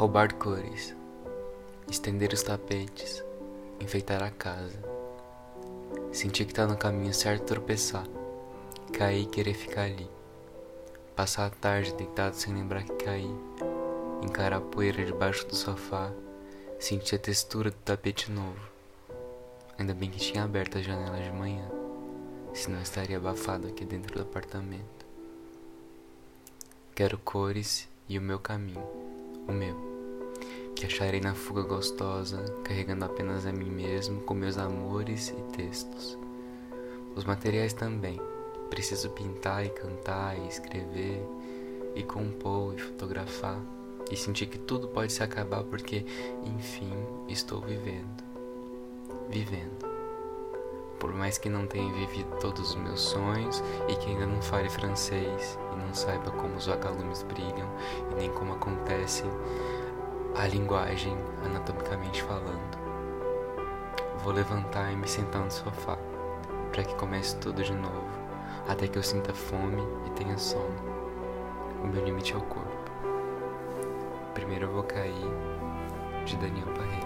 roubar cores, estender os tapetes, enfeitar a casa. Sentir que tá no caminho certo tropeçar, cair e querer ficar ali. Passar a tarde deitado sem lembrar que caí, encarar a poeira debaixo do sofá, sentir a textura do tapete novo. Ainda bem que tinha aberto a janela de manhã, senão estaria abafado aqui dentro do apartamento. Quero cores e o meu caminho, o meu, que acharei na fuga gostosa, carregando apenas a mim mesmo com meus amores e textos. Os materiais também, preciso pintar e cantar e escrever e compor e fotografar e sentir que tudo pode se acabar porque, enfim, estou vivendo. Vivendo. Por mais que não tenha vivido todos os meus sonhos e que ainda não fale francês e não saiba como os vagalumes brilham e nem como acontece a linguagem anatomicamente falando. Vou levantar e me sentar no sofá para que comece tudo de novo, até que eu sinta fome e tenha sono. O meu limite é o corpo. Primeiro eu vou cair de Daniel Parreira.